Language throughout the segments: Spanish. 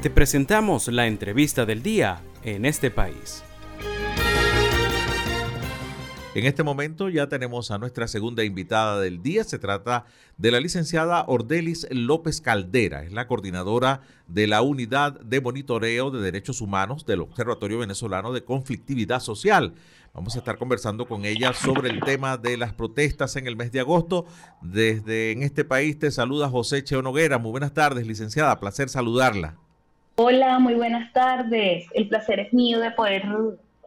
Te presentamos la entrevista del día en este país. En este momento ya tenemos a nuestra segunda invitada del día. Se trata de la licenciada Ordelis López Caldera. Es la coordinadora de la Unidad de Monitoreo de Derechos Humanos del Observatorio Venezolano de Conflictividad Social. Vamos a estar conversando con ella sobre el tema de las protestas en el mes de agosto. Desde en este país te saluda José Cheo Noguera. Muy buenas tardes, licenciada. Placer saludarla. Hola, muy buenas tardes. El placer es mío de poder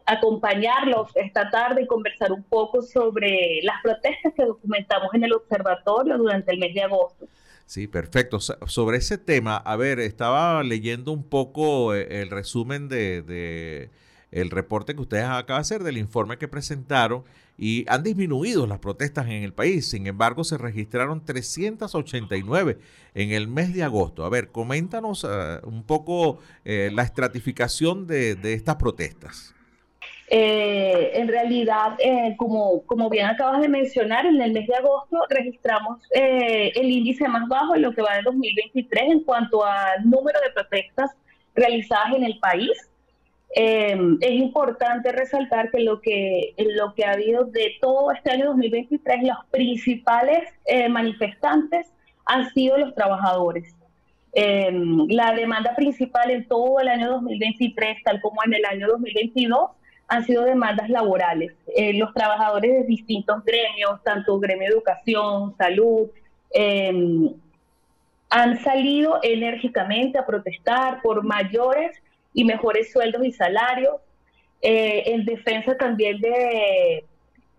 acompañarlos esta tarde y conversar un poco sobre las protestas que documentamos en el observatorio durante el mes de agosto. Sí, perfecto. Sobre ese tema, a ver, estaba leyendo un poco eh, el resumen de, el reporte que ustedes acaban de hacer del informe que presentaron y han disminuido las protestas en el país. Sin embargo, se registraron 389 en el mes de agosto. A ver, coméntanos eh, un poco eh, la estratificación de estas protestas. Eh, en realidad, eh, como, como bien acabas de mencionar, en el mes de agosto registramos eh, el índice más bajo en lo que va de 2023 en cuanto al número de protestas realizadas en el país. Es importante resaltar que lo que, lo que ha habido de todo este año 2023, los principales manifestantes han sido los trabajadores. la demanda principal en todo el año 2023, tal como en el año 2022, han sido demandas laborales. Eh, los trabajadores de distintos gremios, tanto gremio de educación, salud, em, han salido enérgicamente a protestar por mayores y mejores sueldos y salarios, eh, en defensa también de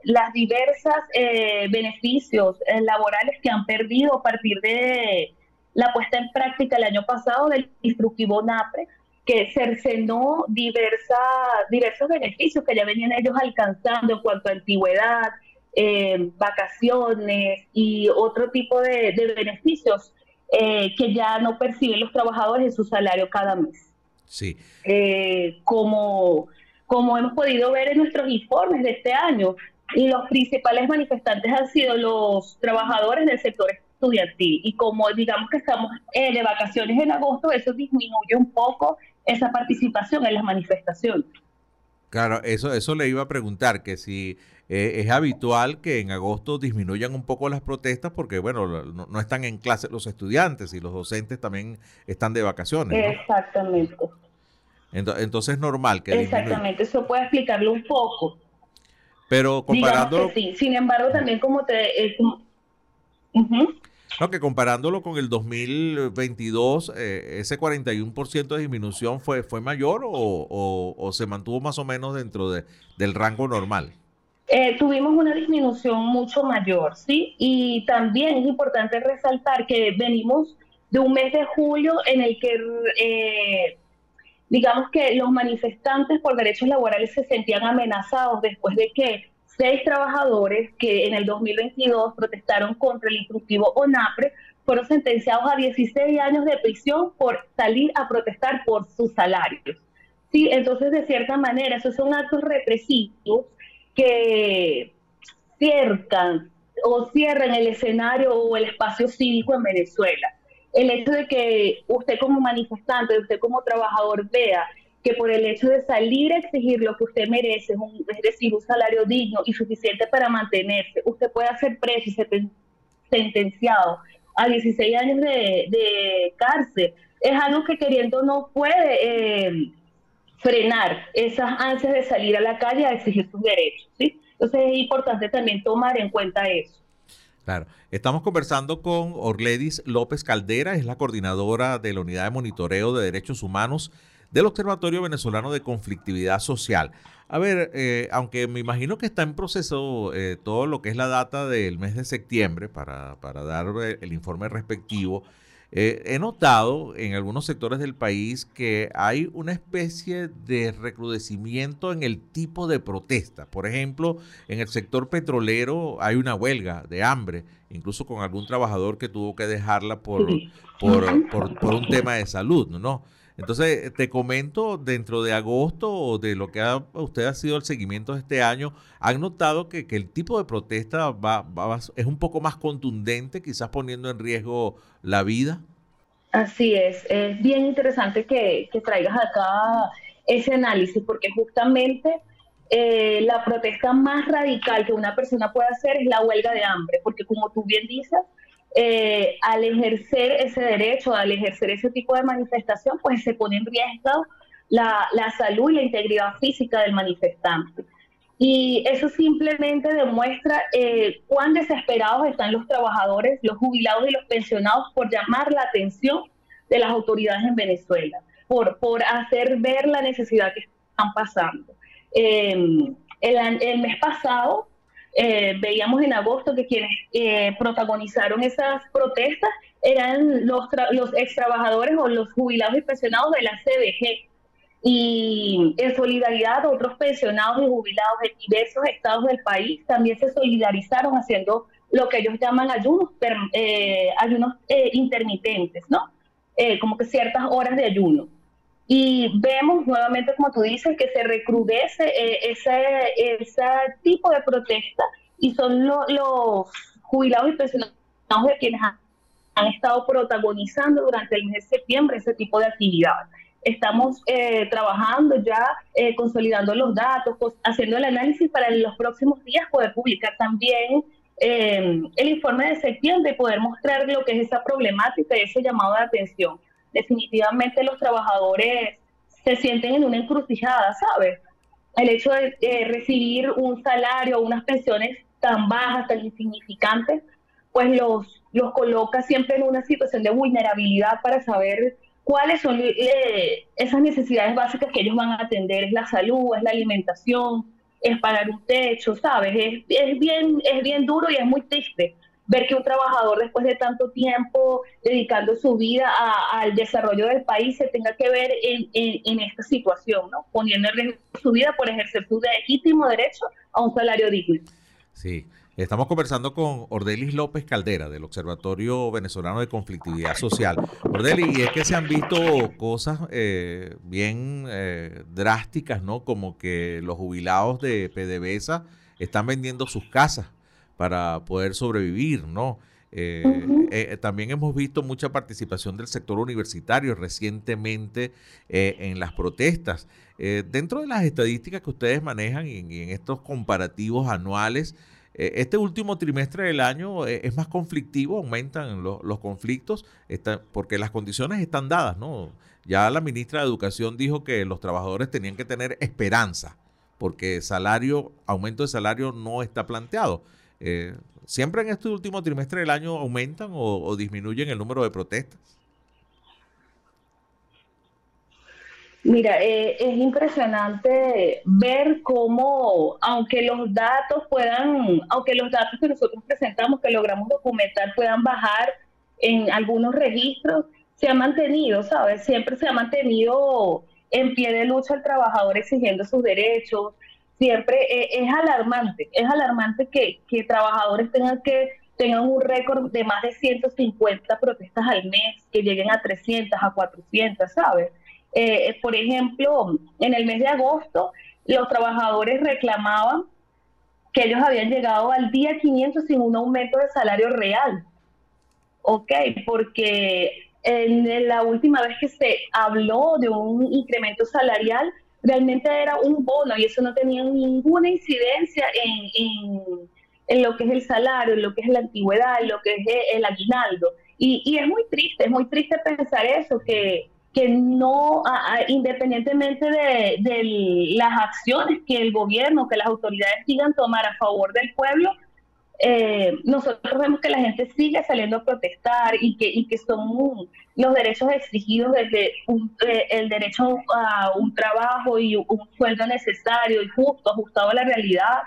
las diversas eh, beneficios laborales que han perdido a partir de la puesta en práctica el año pasado del instructivo NAPRE, que cercenó diversa, diversos beneficios que ya venían ellos alcanzando en cuanto a antigüedad, eh, vacaciones y otro tipo de, beneficios eh, que ya no perciben los trabajadores en su salario cada mes. Sí. Eh, como, como hemos podido ver en nuestros informes de este año, los principales manifestantes han sido los trabajadores del sector estudiantil y como digamos que estamos de vacaciones en agosto, eso disminuye un poco esa participación en las manifestaciones. Claro, eso, eso le iba a preguntar, que si eh, es habitual que en agosto disminuyan un poco las protestas porque, bueno, no, están en clase los estudiantes y los docentes también están de vacaciones. Exactamente. Entonces, es normal que Exactamente, eso puede explicarlo un poco. Pero comparando... Sí, sin embargo, también como te... No, que comparándolo con el 2022, eh, ese 41% de disminución fue, fue mayor o, se mantuvo más o menos dentro de, del rango normal. Eh, tuvimos una disminución mucho mayor, ¿sí? Y también es importante resaltar que venimos de un mes de julio en el que, eh, digamos que los manifestantes por derechos laborales se sentían amenazados después de que seis trabajadores que en el 2022 protestaron contra el instructivo ONAPRE fueron sentenciados a 16 años de prisión por salir a protestar por sus salarios. Sí, entonces de cierta manera esos son actos represivos que ciercan o cierran el escenario o el espacio cívico en Venezuela. El hecho de que usted como manifestante, usted como trabajador vea que por el hecho de salir a exigir lo que usted merece, es decir, un salario digno y suficiente para mantenerse, usted puede ser preso y sentenciado a 16 años de, cárcel. Es algo que queriendo no puede eh, frenar esas ansias de salir a la calle a exigir sus derechos. Entonces es importante también tomar en cuenta eso. Claro, estamos conversando con Orledis López Caldera, es la coordinadora de la Unidad de Monitoreo de Derechos Humanos del Observatorio Venezolano de Conflictividad Social. A ver, eh, aunque me imagino que está en proceso eh, todo lo que es la data del mes de septiembre para, dar eh, el informe respectivo, he notado en algunos sectores del país que hay una especie de recrudecimiento en el tipo de protesta. Por ejemplo, en el sector petrolero hay una huelga de hambre, incluso con algún trabajador que tuvo que dejarla por, por, por, por un tema de salud, ¿no? Entonces, te comento, dentro de agosto o de lo que ha, usted ha sido el seguimiento de este año, ¿han notado que, el tipo de protesta va, es un poco más contundente, quizás poniendo en riesgo la vida? Así es, es bien interesante que, traigas acá ese análisis, porque justamente eh, la protesta más radical que una persona puede hacer es la huelga de hambre, porque como tú bien dices, eh, al ejercer ese derecho, al ejercer ese tipo de manifestación, pues se pone en riesgo la, la salud y la integridad física del manifestante. Y eso simplemente demuestra eh, cuán desesperados están los trabajadores, los jubilados y los pensionados por llamar la atención de las autoridades en Venezuela, por, por hacer ver la necesidad que están pasando. Em, el, mes pasado eh, veíamos en agosto que quienes eh, protagonizaron esas protestas eran los, los ex trabajadores o los jubilados y pensionados de la CBG, y en solidaridad otros pensionados y jubilados de diversos estados del país también se solidarizaron haciendo lo que ellos llaman ayunos, eh, ayunos eh, intermitentes, ¿no? Eh, como que ciertas horas de ayuno. Y vemos nuevamente, como tú dices, que se recrudece ese, ese tipo de protesta y son los jubilados y pensionados de quienes han, estado protagonizando durante el mes de septiembre ese tipo de actividades estamos eh, trabajando ya, eh, consolidando los datos, haciendo el análisis para en los próximos días poder publicar también em, el informe de septiembre y poder mostrar lo que es esa problemática y ese llamado de atención. Definitivamente los trabajadores se sienten en una encrucijada, ¿sabes? El hecho de recibir un salario o unas pensiones tan bajas, tan insignificantes, pues los, los coloca siempre en una situación de vulnerabilidad para saber cuáles son eh, esas necesidades básicas que ellos van a atender. Es la salud, es la alimentación, es pagar un techo, ¿sabes? Es, es, bien, es bien duro y es muy triste ver que un trabajador después de tanto tiempo dedicando su vida al desarrollo del país se tenga que ver en, esta situación, ¿no? Poniendo en riesgo su vida por ejercer su legítimo derecho a un salario digno. Sí. Estamos conversando con Ordelis López Caldera del Observatorio Venezolano de Conflictividad Social. Ordelis, y es que se han visto cosas eh, bien eh, drásticas, ¿no? Como que los jubilados de PDVSA están vendiendo sus casas para poder sobrevivir, ¿no? Eh, también hemos visto mucha participación del sector universitario recientemente en las protestas. dentro de las estadísticas que ustedes manejan y en estos comparativos anuales, eh, este último trimestre del año eh, es más conflictivo, aumentan los conflictos, porque las condiciones están dadas, ¿no? Ya la ministra de Educación dijo que los trabajadores tenían que tener esperanza, porque salario, aumento de salario no está planteado. Eh, ¿Siempre en este último trimestre del año aumentan o disminuyen el número de protestas? Mira, eh, es impresionante ver cómo, aunque los datos puedan, aunque los datos que nosotros presentamos, que logramos documentar, puedan bajar en algunos registros, se ha mantenido, ¿sabes? Siempre se ha mantenido en pie de lucha el trabajador exigiendo sus derechos. Siempre eh, es alarmante, es alarmante que, que trabajadores tengan que tengan un récord de más de 150 protestas al mes, que lleguen a 300, a 400, ¿sabes? Eh, por ejemplo, en el mes de agosto, los trabajadores reclamaban que ellos habían llegado al día 500 sin un aumento de salario real. Ok, porque en la última vez que se habló de un incremento salarial, realmente era un bono y eso no tenía ninguna incidencia en, en, lo que es el salario, en lo que es la antigüedad, en lo que es el aguinaldo. Y, y es muy triste, es muy triste pensar eso, que, que no, independientemente de, las acciones que el gobierno, que las autoridades sigan tomar a favor del pueblo, eh, nosotros vemos que la gente sigue saliendo a protestar y que, y que son los derechos exigidos desde eh, el derecho a un trabajo y un sueldo necesario y justo, ajustado a la realidad.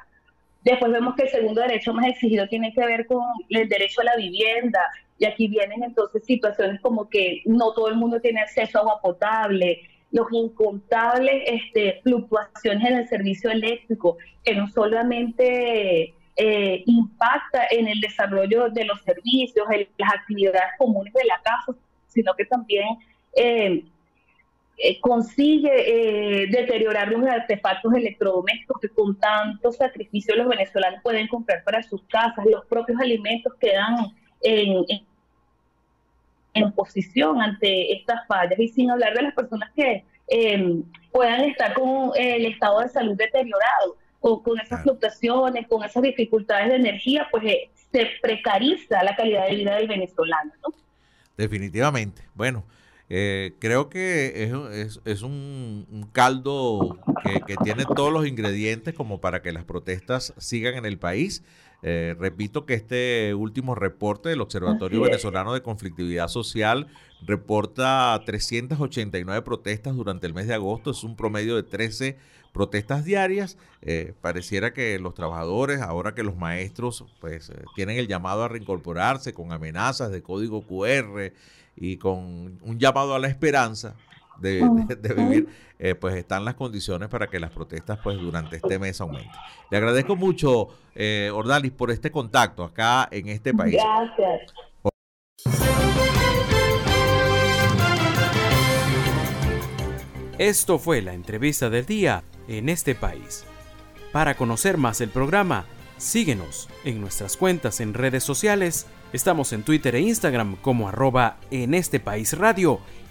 Después vemos que el segundo derecho más exigido tiene que ver con el derecho a la vivienda, y aquí vienen entonces situaciones como que no todo el mundo tiene acceso a agua potable, los incontables este, fluctuaciones en el servicio eléctrico, que no solamente eh, impacta en el desarrollo de los servicios, en las actividades comunes de la casa, sino que también eh, eh, consigue deteriorar los artefactos electrodomésticos que con tanto sacrificio los venezolanos pueden comprar para sus casas, los propios alimentos quedan en, en ante estas fallas. Y sin hablar de las personas que em, puedan estar con el estado de salud deteriorado, con esas fluctuaciones, con esas dificultades de energía, pues eh, se precariza la calidad de vida del venezolano. ¿no? Definitivamente. Bueno, eh, creo que es, un, caldo que, tiene todos los ingredientes como para que las protestas sigan en el país. Eh, repito que este último reporte del Observatorio Venezolano de Conflictividad Social reporta 389 protestas durante el mes de agosto, es un promedio de 13 protestas diarias. Eh, pareciera que los trabajadores, ahora que los maestros pues tienen el llamado a reincorporarse con amenazas de código QR, y con un llamado a la esperanza de, vivir, eh, pues están las condiciones para que las protestas pues durante este mes aumenten. Le agradezco mucho, eh, Ordalis, por este contacto acá en este país. Gracias. Esto fue la entrevista del día en este país. Para conocer más el programa, síguenos en nuestras cuentas en redes sociales Estamos en Twitter e Instagram como arroba en este país radio